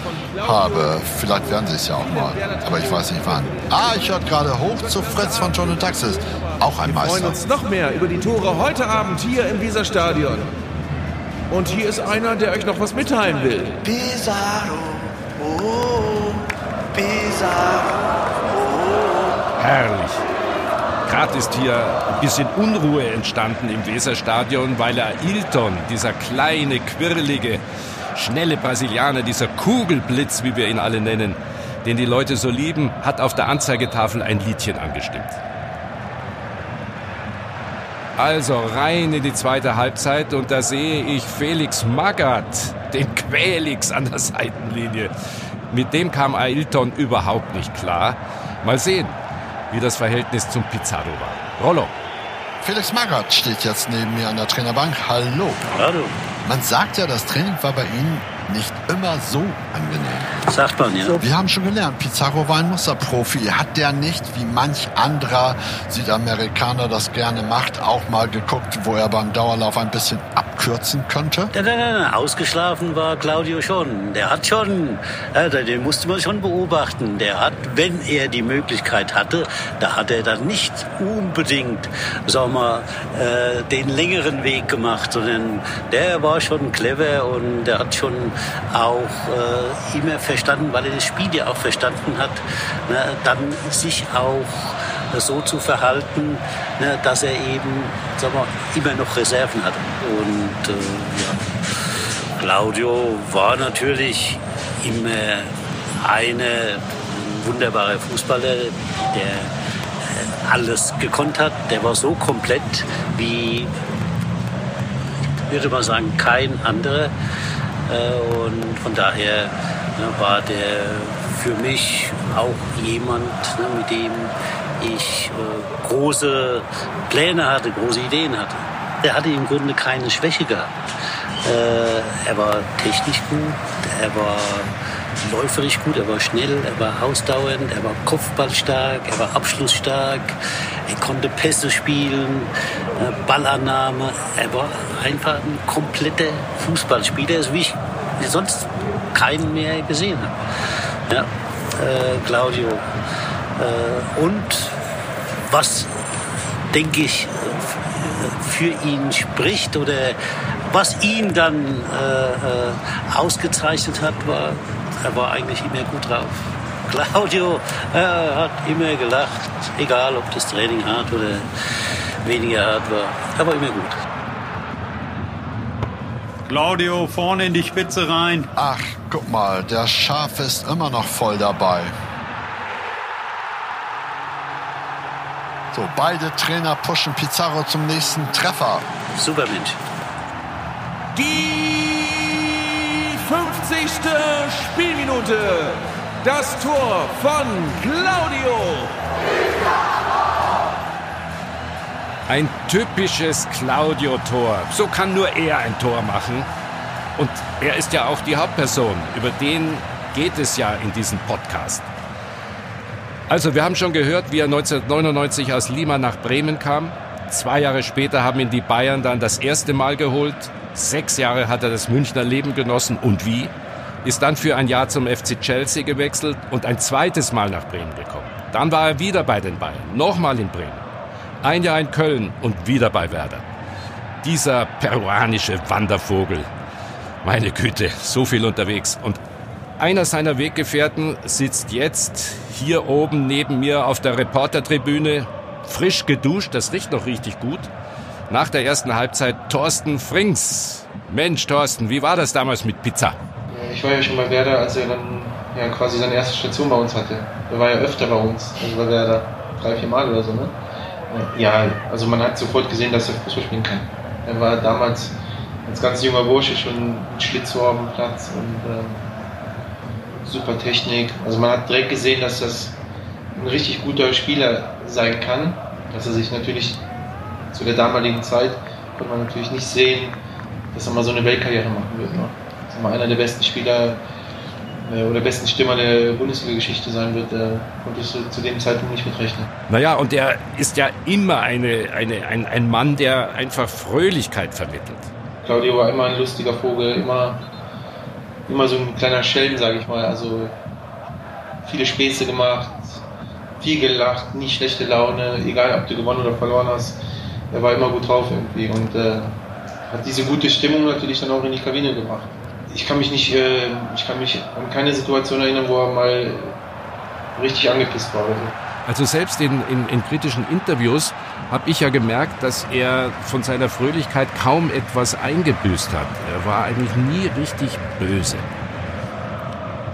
habe. Vielleicht werden sie es ja auch mal. Aber ich weiß nicht wann. Ah, ich höre gerade hoch zu Fritz von John Taxis. Auch ein Meister. Wir freuen uns noch mehr über die Tore heute Abend hier im Weserstadion. Und hier ist einer, der euch noch was mitteilen will. Pizarro, oh, Pizarro, oh. Herrlich. Gerade ist hier ein bisschen Unruhe entstanden im Weserstadion, weil Ailton, dieser kleine, quirlige, schnelle Brasilianer, dieser Kugelblitz, wie wir ihn alle nennen, den die Leute so lieben, hat auf der Anzeigetafel ein Liedchen angestimmt. Also rein in die zweite Halbzeit und da sehe ich Felix Magath, den Quälix an der Seitenlinie. Mit dem kam Ailton überhaupt nicht klar. Mal sehen, wie das Verhältnis zum Pizarro war. Rollo. Felix Magath steht jetzt neben mir an der Trainerbank. Hallo. Hallo. Man sagt ja, das Training war bei Ihnen nicht immer so angenehm. Sagt man, ja. Wir haben schon gelernt, Pizarro war ein Musterprofi. Hat der nicht, wie manch anderer Südamerikaner das gerne macht, auch mal geguckt, wo er beim Dauerlauf ein bisschen abkürzen könnte? Nein, nein, nein, ausgeschlafen war Claudio schon. Der hat schon, ja, den musste man schon beobachten. Der hat, wenn er die Möglichkeit hatte, da hat er dann nicht unbedingt, sagen wir, äh, den längeren Weg gemacht, sondern der war schon clever und der hat schon auch äh, immer verstanden, weil er das Spiel ja auch verstanden hat, ne, dann sich auch so zu verhalten, ne, dass er eben sagen wir, immer noch Reserven hat. Und äh, ja, Claudio war natürlich immer eine wunderbare Fußballer, der äh, alles gekonnt hat. Der war so komplett wie, würde man sagen, kein anderer. Äh, und von daher ne, war der für mich auch jemand, ne, mit dem ich äh, große Pläne hatte, große Ideen hatte. Er hatte im Grunde keine Schwäche gehabt. Äh, er war technisch gut, er war läuferisch gut, er war schnell, er war ausdauernd, er war kopfballstark, er war abschlussstark, er konnte Pässe spielen, Ballannahme. Er war einfach ein kompletter Fußballspieler, so wie ich sonst keinen mehr gesehen habe. Ja, äh, Claudio. Äh, und was, denke ich, für ihn spricht oder Was ihn dann äh, äh, ausgezeichnet hat, war, er war eigentlich immer gut drauf. Claudio er hat immer gelacht, egal ob das Training hart oder weniger hart war. Er war immer gut. Claudio, vorne in die Spitze rein. Ach, guck mal, der Schaf ist immer noch voll dabei. So, beide Trainer pushen Pizarro zum nächsten Treffer. Super Mensch. Die 50. Spielminute. Das Tor von Claudio. Ein typisches Claudio-Tor. So kann nur er ein Tor machen. Und er ist ja auch die Hauptperson. Über den geht es ja in diesem Podcast. Also, wir haben schon gehört, wie er 1999 aus Lima nach Bremen kam. Zwei Jahre später haben ihn die Bayern dann das erste Mal geholt. Sechs Jahre hat er das Münchner Leben genossen. Und wie? Ist dann für ein Jahr zum FC Chelsea gewechselt und ein zweites Mal nach Bremen gekommen. Dann war er wieder bei den Bayern. Nochmal in Bremen. Ein Jahr in Köln und wieder bei Werder. Dieser peruanische Wandervogel. Meine Güte, so viel unterwegs. Und einer seiner Weggefährten sitzt jetzt hier oben neben mir auf der Reportertribüne, frisch geduscht, das riecht noch richtig gut. Nach der ersten Halbzeit Thorsten Frings. Mensch, Thorsten, wie war das damals mit Pizza? Ich war ja schon bei Werder, als er dann ja, quasi seine erste Station bei uns hatte. Er war ja öfter bei uns, also bei Werder. Drei, vier Mal oder so, ne? Ja, also man hat sofort gesehen, dass er Fußball spielen kann. Er war damals als ganz junger Bursche schon ein Schlitzohr dem Platz und ähm, super Technik. Also man hat direkt gesehen, dass das ein richtig guter Spieler sein kann. Dass er sich natürlich zu der damaligen Zeit konnte man natürlich nicht sehen, dass er mal so eine Weltkarriere machen wird. Ne? Dass er mal einer der besten Spieler äh, oder besten Stürmer der Bundesliga-Geschichte sein wird, da konntest du zu dem Zeitpunkt nicht mitrechnen. Naja, und er ist ja immer eine, eine, ein, ein Mann, der einfach Fröhlichkeit vermittelt. Claudio war immer ein lustiger Vogel, immer, immer so ein kleiner Schelm, sage ich mal. Also viele Späße gemacht, viel gelacht, nie schlechte Laune, egal ob du gewonnen oder verloren hast. Er war immer gut drauf irgendwie und äh, hat diese gute Stimmung natürlich dann auch in die Kabine gebracht. Ich kann mich nicht, äh, ich kann mich an keine Situation erinnern, wo er mal richtig angepisst war. Oder so. Also selbst in, in, in kritischen Interviews habe ich ja gemerkt, dass er von seiner Fröhlichkeit kaum etwas eingebüßt hat. Er war eigentlich nie richtig böse.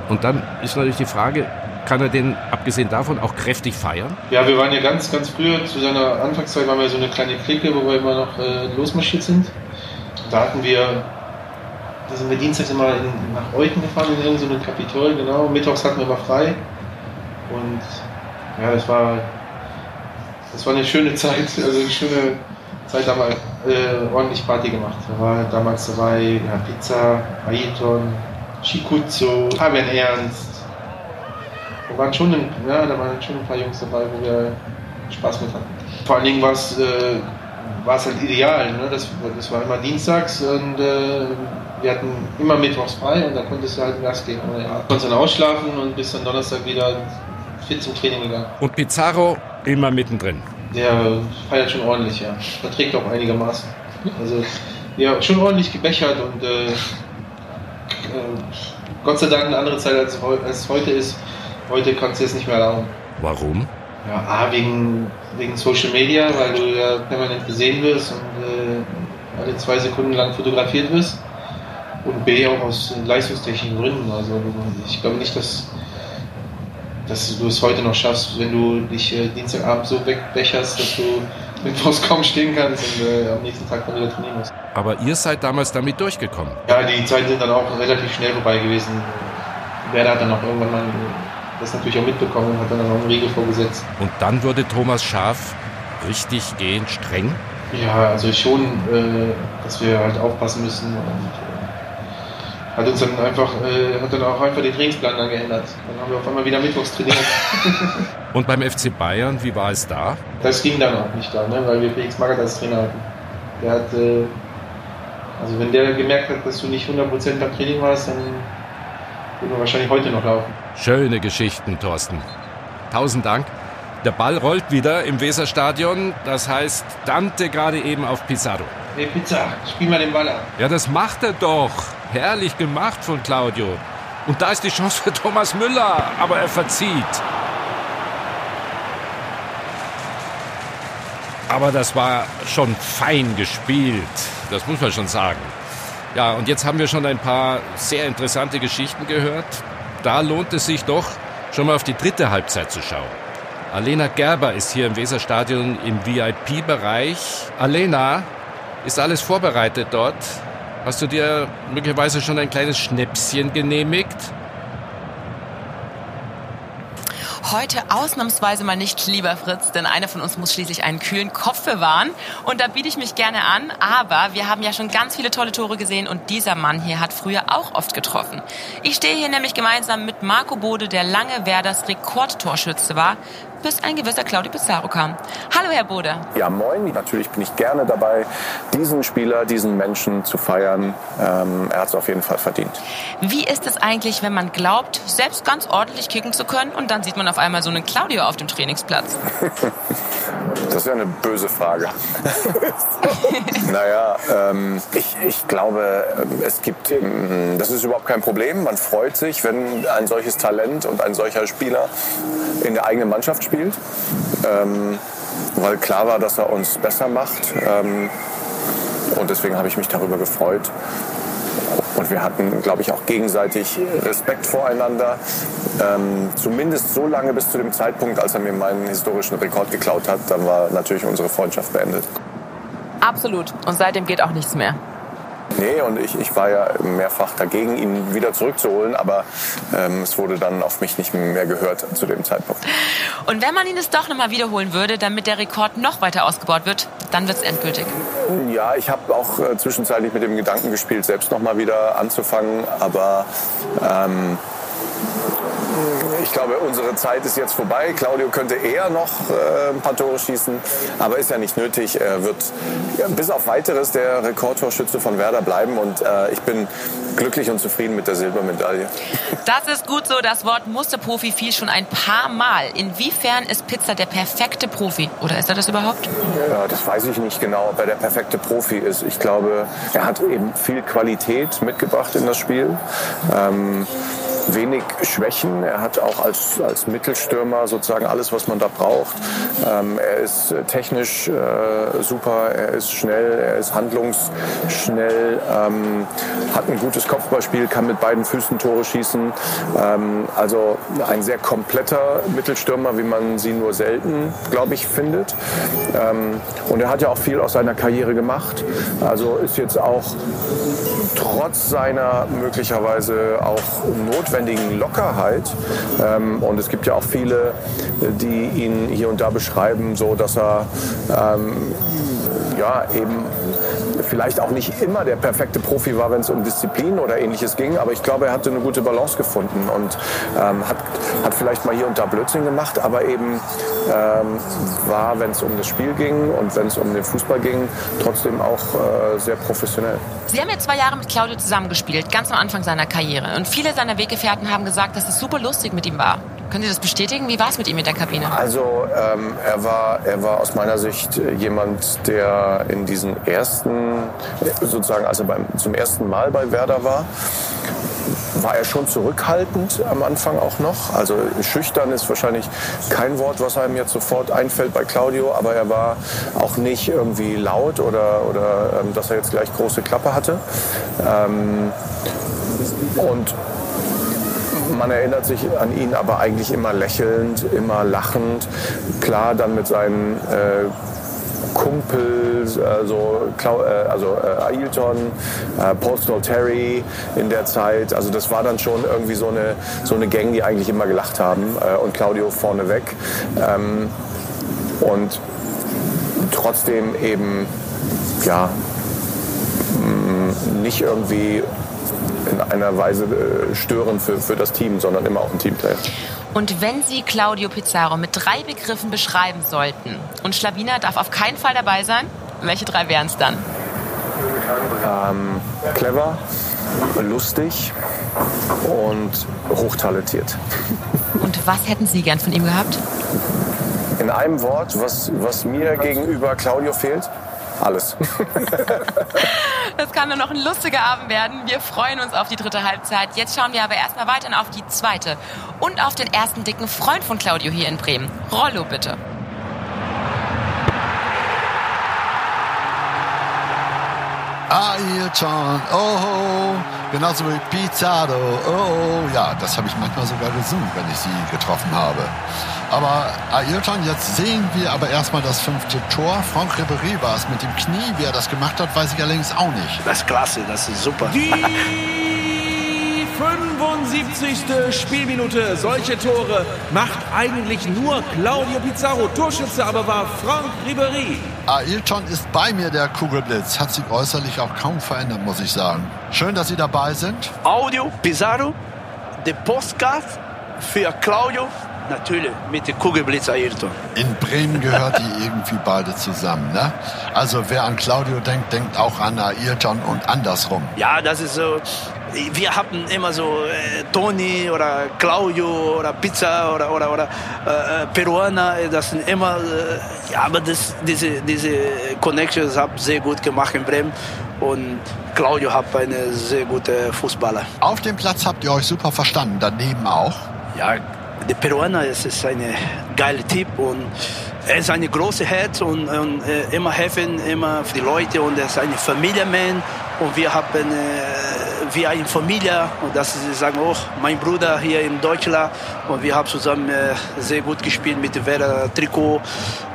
Und dann ist natürlich die Frage, kann er den, abgesehen davon, auch kräftig feiern? Ja, wir waren ja ganz, ganz früher, zu seiner Anfangszeit waren wir so eine kleine Clique, wo wir immer noch äh, losmarschiert sind. Da hatten wir, da sind wir dienstags immer in, nach Euten gefahren, in so ein Kapitol, genau. Mittwochs hatten wir immer frei. Und ja, das war, das war eine schöne Zeit, also eine schöne Zeit, da haben wir äh, ordentlich Party gemacht. Da war damals dabei ja, Pizza, Ayrton, Shikutsu, Fabian Ernst. Da waren, schon ein, ja, da waren schon ein paar Jungs dabei, wo wir Spaß mit hatten. Vor allen Dingen war es äh, es halt ideal. Ne? Das, das war immer dienstags und äh, wir hatten immer mittwochs frei und da konntest du halt Gas geben. Ja, konntest dann ausschlafen und bis dann Donnerstag wieder fit zum Training gegangen. Und Pizarro immer mittendrin. Der feiert schon ordentlich, ja. Verträgt auch einigermaßen. Also, ja, schon ordentlich gebechert und äh, äh, Gott sei Dank eine andere Zeit als, als heute ist. Heute kannst du es nicht mehr erlauben. Warum? Ja, A, wegen, wegen Social Media, weil du ja permanent gesehen wirst und äh, alle zwei Sekunden lang fotografiert wirst. Und B, auch aus leistungstechnischen Gründen. Also ich glaube nicht, dass, dass du es heute noch schaffst, wenn du dich äh, Dienstagabend so wegbecherst, dass du mittwochs kaum stehen kannst und äh, am nächsten Tag dann wieder trainieren musst. Aber ihr seid damals damit durchgekommen. Ja, die Zeiten sind dann auch relativ schnell vorbei gewesen. Werder hat dann auch irgendwann mal das natürlich auch mitbekommen und hat dann auch einen Riegel vorgesetzt. Und dann wurde Thomas Schaf richtig gehend streng? Ja, also schon, äh, dass wir halt aufpassen müssen und hat uns dann einfach, äh, hat dann auch einfach den Trainingsplan dann geändert. Dann haben wir auf einmal wieder mittwochs trainiert. und beim FC Bayern, wie war es da? Das ging dann auch nicht da, ne, weil wir Felix Magath als Trainer hatten. Der hat, äh, also wenn der gemerkt hat, dass du nicht 100% beim Training warst, dann würden wir wahrscheinlich heute noch laufen. Schöne Geschichten, Thorsten. Tausend Dank. Der Ball rollt wieder im Weserstadion. Das heißt, Dante gerade eben auf Pizarro. Hey Pizza, spiel mal den Ball ab. Ja, das macht er doch. Herrlich gemacht von Claudio. Und da ist die Chance für Thomas Müller, aber er verzieht. Aber das war schon fein gespielt, das muss man schon sagen. Ja, und jetzt haben wir schon ein paar sehr interessante Geschichten gehört. Da lohnt es sich doch, schon mal auf die dritte Halbzeit zu schauen. Alena Gerber ist hier im Weserstadion im VIP-Bereich. Alena, ist alles vorbereitet dort? Hast du dir möglicherweise schon ein kleines Schnäpschen genehmigt? Heute ausnahmsweise mal nicht, lieber Fritz, denn einer von uns muss schließlich einen kühlen Kopf bewahren. Und da biete ich mich gerne an. Aber wir haben ja schon ganz viele tolle Tore gesehen und dieser Mann hier hat früher auch oft getroffen. Ich stehe hier nämlich gemeinsam mit Marco Bode, der lange Werders Rekordtorschütze war, bis ein gewisser Claudio Pizarro kam. Hallo, Herr Bode. Ja, moin. Natürlich bin ich gerne dabei, diesen Spieler, diesen Menschen zu feiern. Ähm, er hat es auf jeden Fall verdient. Wie ist es eigentlich, wenn man glaubt, selbst ganz ordentlich kicken zu können und dann sieht man auf einmal so einen Claudio auf dem Trainingsplatz? das ist ja eine böse Frage. naja, ähm, ich, ich glaube, es gibt, ähm, das ist überhaupt kein Problem. Man freut sich, wenn ein solches Talent und ein solcher Spieler in der eigenen Mannschaft spielt. Ähm, weil klar war, dass er uns besser macht. Ähm, und deswegen habe ich mich darüber gefreut. Und wir hatten, glaube ich, auch gegenseitig Respekt voreinander. Ähm, zumindest so lange bis zu dem Zeitpunkt, als er mir meinen historischen Rekord geklaut hat. Dann war natürlich unsere Freundschaft beendet. Absolut. Und seitdem geht auch nichts mehr. Nee, und ich, ich war ja mehrfach dagegen, ihn wieder zurückzuholen, aber ähm, es wurde dann auf mich nicht mehr gehört zu dem Zeitpunkt. Und wenn man ihn es doch nochmal wiederholen würde, damit der Rekord noch weiter ausgebaut wird, dann wird es endgültig. Ja, ich habe auch äh, zwischenzeitlich mit dem Gedanken gespielt, selbst nochmal wieder anzufangen, aber ähm, ich glaube, unsere Zeit ist jetzt vorbei. Claudio könnte eher noch äh, ein paar Tore schießen, aber ist ja nicht nötig. Er wird ja, bis auf weiteres der Rekordtorschütze von Werder bleiben und äh, ich bin glücklich und zufrieden mit der Silbermedaille. Das ist gut so. Das Wort Musterprofi fiel schon ein paar Mal. Inwiefern ist Pizza der perfekte Profi? Oder ist er das überhaupt? Ja, das weiß ich nicht genau, ob er der perfekte Profi ist. Ich glaube, er hat eben viel Qualität mitgebracht in das Spiel. Ähm, wenig Schwächen. Er hat auch als, als Mittelstürmer sozusagen alles, was man da braucht. Ähm, er ist technisch äh, super, er ist schnell, er ist handlungsschnell, ähm, hat ein gutes Kopfballspiel, kann mit beiden Füßen Tore schießen. Ähm, also ein sehr kompletter Mittelstürmer, wie man sie nur selten, glaube ich, findet. Ähm, und er hat ja auch viel aus seiner Karriere gemacht. Also ist jetzt auch trotz seiner möglicherweise auch notwendigen Lockerheit, ähm, und es gibt ja auch viele, die ihn hier und da beschreiben, so dass er ähm, ja eben vielleicht auch nicht immer der perfekte Profi war, wenn es um Disziplin oder ähnliches ging, aber ich glaube, er hatte eine gute Balance gefunden und ähm, hat, hat vielleicht mal hier und da Blödsinn gemacht, aber eben ähm, war, wenn es um das Spiel ging und wenn es um den Fußball ging, trotzdem auch äh, sehr professionell. Sie haben ja zwei Jahre mit Claudio zusammengespielt, ganz am Anfang seiner Karriere. Und viele seiner Weggefährten haben gesagt, dass es super lustig mit ihm war. Können Sie das bestätigen? Wie war es mit ihm in der Kabine? Also ähm, er, war, er war aus meiner Sicht jemand, der in diesen ersten, sozusagen als er beim, zum ersten Mal bei Werder war, war er schon zurückhaltend am Anfang auch noch. Also schüchtern ist wahrscheinlich kein Wort, was einem jetzt sofort einfällt bei Claudio, aber er war auch nicht irgendwie laut oder, oder ähm, dass er jetzt gleich große Klappe hatte. Ähm, und man erinnert sich an ihn aber eigentlich immer lächelnd, immer lachend. Klar, dann mit seinen äh, Kumpels, also, äh, also äh, Ailton, äh, Postal Terry in der Zeit. Also das war dann schon irgendwie so eine, so eine Gang, die eigentlich immer gelacht haben und Claudio vorneweg. Ähm, und trotzdem eben, ja, nicht irgendwie in einer Weise störend für, für das Team, sondern immer auch ein Teamplayer. Und wenn Sie Claudio Pizarro mit drei Begriffen beschreiben sollten und Schlawiner darf auf keinen Fall dabei sein, welche drei wären es dann? Ähm, clever, lustig und hochtalentiert. Und was hätten Sie gern von ihm gehabt? In einem Wort, was, was mir gegenüber Claudio fehlt, alles. Das kann nur noch ein lustiger Abend werden. Wir freuen uns auf die dritte Halbzeit. Jetzt schauen wir aber erstmal weiter auf die zweite und auf den ersten dicken Freund von Claudio hier in Bremen. Rollo, bitte. Ailton, oh, genauso wie Pizarro, oh, ja, das habe ich manchmal sogar gesungen, wenn ich sie getroffen habe. Aber Ailton, jetzt sehen wir aber erstmal das fünfte Tor. Franck Ribéry war es mit dem Knie. Wie er das gemacht hat, weiß ich allerdings auch nicht. Das ist klasse, das ist super. Die 75. Spielminute. Solche Tore macht eigentlich nur Claudio Pizarro. Torschütze aber war Franck Ribéry. Ailton ist bei mir, der Kugelblitz. Hat sich äußerlich auch kaum verändert, muss ich sagen. Schön, dass Sie dabei sind. Audio, Pizarro, der Postcard für Claudio, natürlich mit dem Kugelblitz Ayrton. In Bremen gehört die irgendwie beide zusammen. Ne? Also wer an Claudio denkt, denkt auch an Ailton und andersrum. Ja, das ist so. Wir hatten immer so äh, Toni oder Claudio oder Pizza oder oder oder äh, Peruaner. Das sind immer. Äh, ja, aber das, diese diese Connections haben sehr gut gemacht in Bremen und Claudio hat eine sehr gute Fußballer. Auf dem Platz habt ihr euch super verstanden. Daneben auch. Ja, der Peruaner ist, ist eine geile Typ und er ist eine große Herz und, und äh, immer helfen, immer für die Leute und er ist ein Familienmann und wir haben äh, wie eine Familie und das ist, sagen auch mein Bruder hier in Deutschland. Und wir haben zusammen äh, sehr gut gespielt mit Werder Trikot.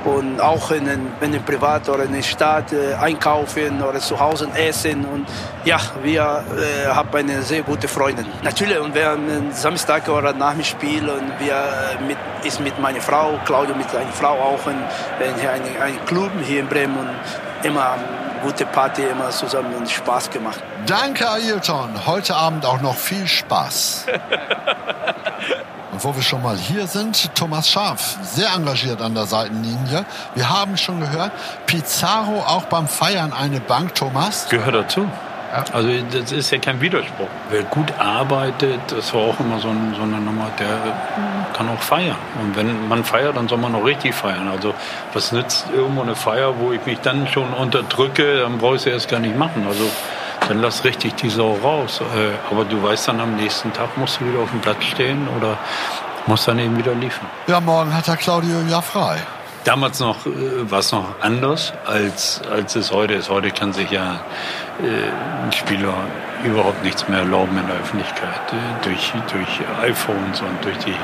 Und auch in, in, in der Privat oder in der Stadt äh, einkaufen oder zu Hause essen. Und ja, wir äh, haben eine sehr gute Freundin. Natürlich und wir haben Samstag oder nach dem Spiel und wir äh, mit, ist mit meiner Frau, Claudio mit seiner Frau auch in, in ein, ein Club hier in Bremen. Und immer gute Party, immer zusammen und Spaß gemacht. Danke, Ailton. Heute Abend auch noch viel Spaß. Und wo wir schon mal hier sind, Thomas Schaf, sehr engagiert an der Seitenlinie. Wir haben schon gehört, Pizarro auch beim Feiern eine Bank, Thomas. Gehört dazu. Also das ist ja kein Widerspruch. Wer gut arbeitet, das war auch immer so, ein, so eine Nummer, der kann auch feiern. Und wenn man feiert, dann soll man auch richtig feiern. Also was nützt irgendwo eine Feier, wo ich mich dann schon unterdrücke, dann brauche ich sie erst gar nicht machen. Also dann lass richtig die Sau raus. Äh, Aber du weißt dann, am nächsten Tag musst du wieder auf dem Platz stehen oder musst dann eben wieder liefern. Ja, morgen hat der Claudio ja frei. Damals noch äh, war es noch anders, als, als es heute ist. Heute kann sich ja äh, ein Spieler überhaupt nichts mehr erlauben in der Öffentlichkeit. Äh, durch, durch iPhones und durch die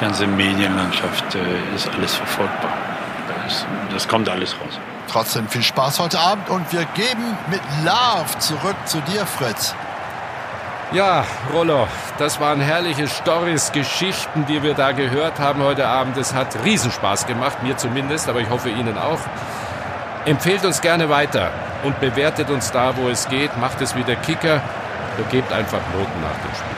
ganze Medienlandschaft äh, ist alles verfolgbar. Das, das kommt alles raus. Trotzdem viel Spaß heute Abend und wir geben mit Love zurück zu dir, Fritz. Ja, Rollo, das waren herrliche Stories, Geschichten, die wir da gehört haben heute Abend. Es hat Riesenspaß gemacht, mir zumindest, aber ich hoffe Ihnen auch. Empfehlt uns gerne weiter und bewertet uns da, wo es geht. Macht es wie der Kicker. Ihr gebt einfach Noten nach dem Spiel.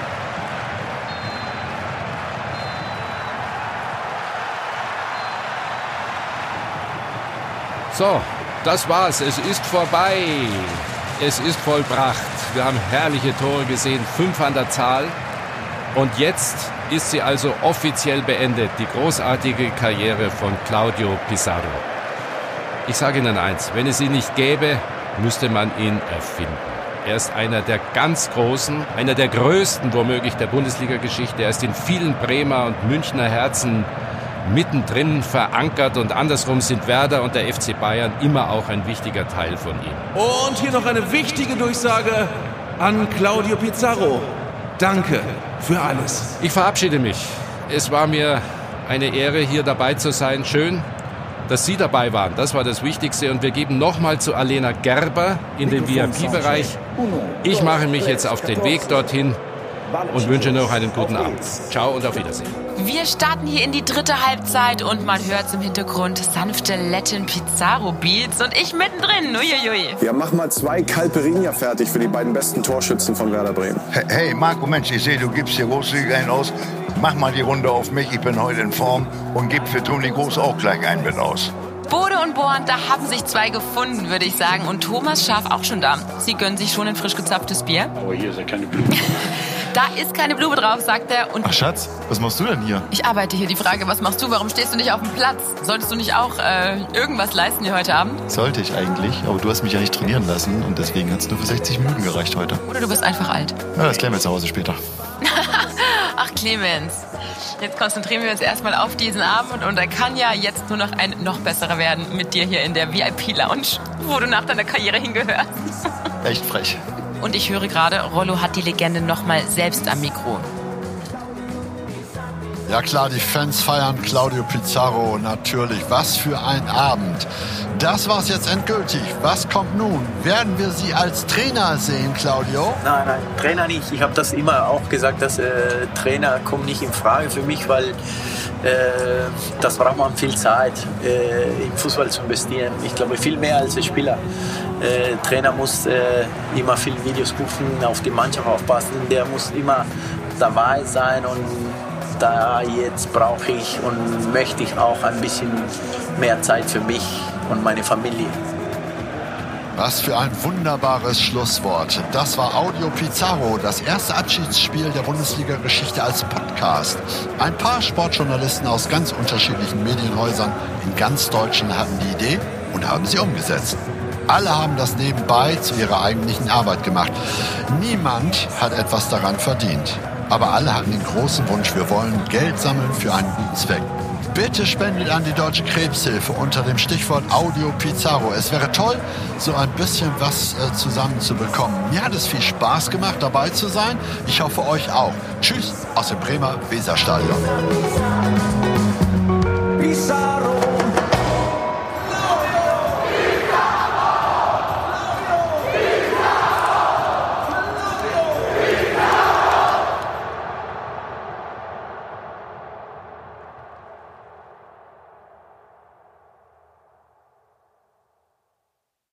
So, das war's. Es ist vorbei. Es ist vollbracht. Wir haben herrliche Tore gesehen, fünf an der Zahl. Und jetzt ist sie also offiziell beendet, die großartige Karriere von Claudio Pizarro. Ich sage Ihnen eins, wenn es ihn nicht gäbe, müsste man ihn erfinden. Er ist einer der ganz Großen, einer der Größten womöglich der Bundesliga-Geschichte. Er ist in vielen Bremer und Münchner Herzen mittendrin verankert und andersrum sind Werder und der FC Bayern immer auch ein wichtiger Teil von ihm. Und hier noch eine wichtige Durchsage an Claudio Pizarro. Danke für alles. Ich verabschiede mich. Es war mir eine Ehre, hier dabei zu sein. Schön, dass Sie dabei waren. Das war das Wichtigste. Und wir geben nochmal zu Alena Gerber in den VIP-Bereich. Ich mache mich jetzt auf den Weg dorthin und wünsche noch einen guten Abend. Ciao und auf Wiedersehen. Wir starten hier in die dritte Halbzeit und man hört im Hintergrund sanfte Latin Pizarro Beats und ich mittendrin. Uiuiui. Ja, mach mal zwei Calperinia fertig für die beiden besten Torschützen von Werder Bremen. Hey, hey Marco, Mensch, ich sehe, du gibst hier großzügig einen aus. Mach mal die Runde auf mich, ich bin heute in Form und gib für Toni Groß auch gleich ein mit aus. Bode und Born, da haben sich zwei gefunden, würde ich sagen. Und Thomas Schaf auch schon da. Sie gönnen sich schon ein frisch gezapftes Bier. Aber hier ist ja keine Blume. Da ist keine Blume drauf, sagt er. Und Ach Schatz, was machst du denn hier? ich arbeite hier. Die Frage, was machst du? Warum stehst du nicht auf dem Platz? Solltest du nicht auch äh, irgendwas leisten hier heute Abend? Sollte ich eigentlich, aber du hast mich ja nicht trainieren lassen und deswegen hat es nur für 60 Minuten gereicht heute. Oder du bist einfach alt? Ja, das klären wir zu Hause später. Ach, Clemens. Jetzt konzentrieren wir uns erstmal auf diesen Abend und er kann ja jetzt nur noch ein noch besserer werden mit dir hier in der VIP-Lounge, wo du nach deiner Karriere hingehörst. Echt frech. Und ich höre gerade, Rollo hat die Legende nochmal selbst am Mikro. Ja klar, die Fans feiern Claudio Pizarro natürlich. Was für ein Abend. Das war's jetzt endgültig. Was kommt nun? Werden wir Sie als Trainer sehen, Claudio? Nein, nein, Trainer nicht. Ich habe das immer auch gesagt, dass äh, Trainer kommen nicht in Frage für mich, weil das braucht man viel Zeit, äh, im Fußball zu investieren. Ich glaube, viel mehr als Spieler. Äh, Trainer muss äh, immer viel Videos gucken, auf die Mannschaft aufpassen. Der muss immer dabei sein und da jetzt brauche ich und möchte ich auch ein bisschen mehr Zeit für mich und meine Familie. Was für ein wunderbares Schlusswort. Das war Audio Pizarro, das erste Abschiedsspiel der Bundesliga-Geschichte als Podcast. Ein paar Sportjournalisten aus ganz unterschiedlichen Medienhäusern in ganz Deutschland hatten die Idee und haben sie umgesetzt. Alle haben das nebenbei zu ihrer eigentlichen Arbeit gemacht. Niemand hat etwas daran verdient. Aber alle hatten den großen Wunsch, wir wollen Geld sammeln für einen guten Zweck. Bitte spendet an die Deutsche Krebshilfe unter dem Stichwort Audio Pizarro. Es wäre toll, so ein bisschen was äh, zusammenzubekommen. Mir hat es viel Spaß gemacht, dabei zu sein. Ich hoffe, euch auch. Tschüss aus dem Bremer Weserstadion. Pizarro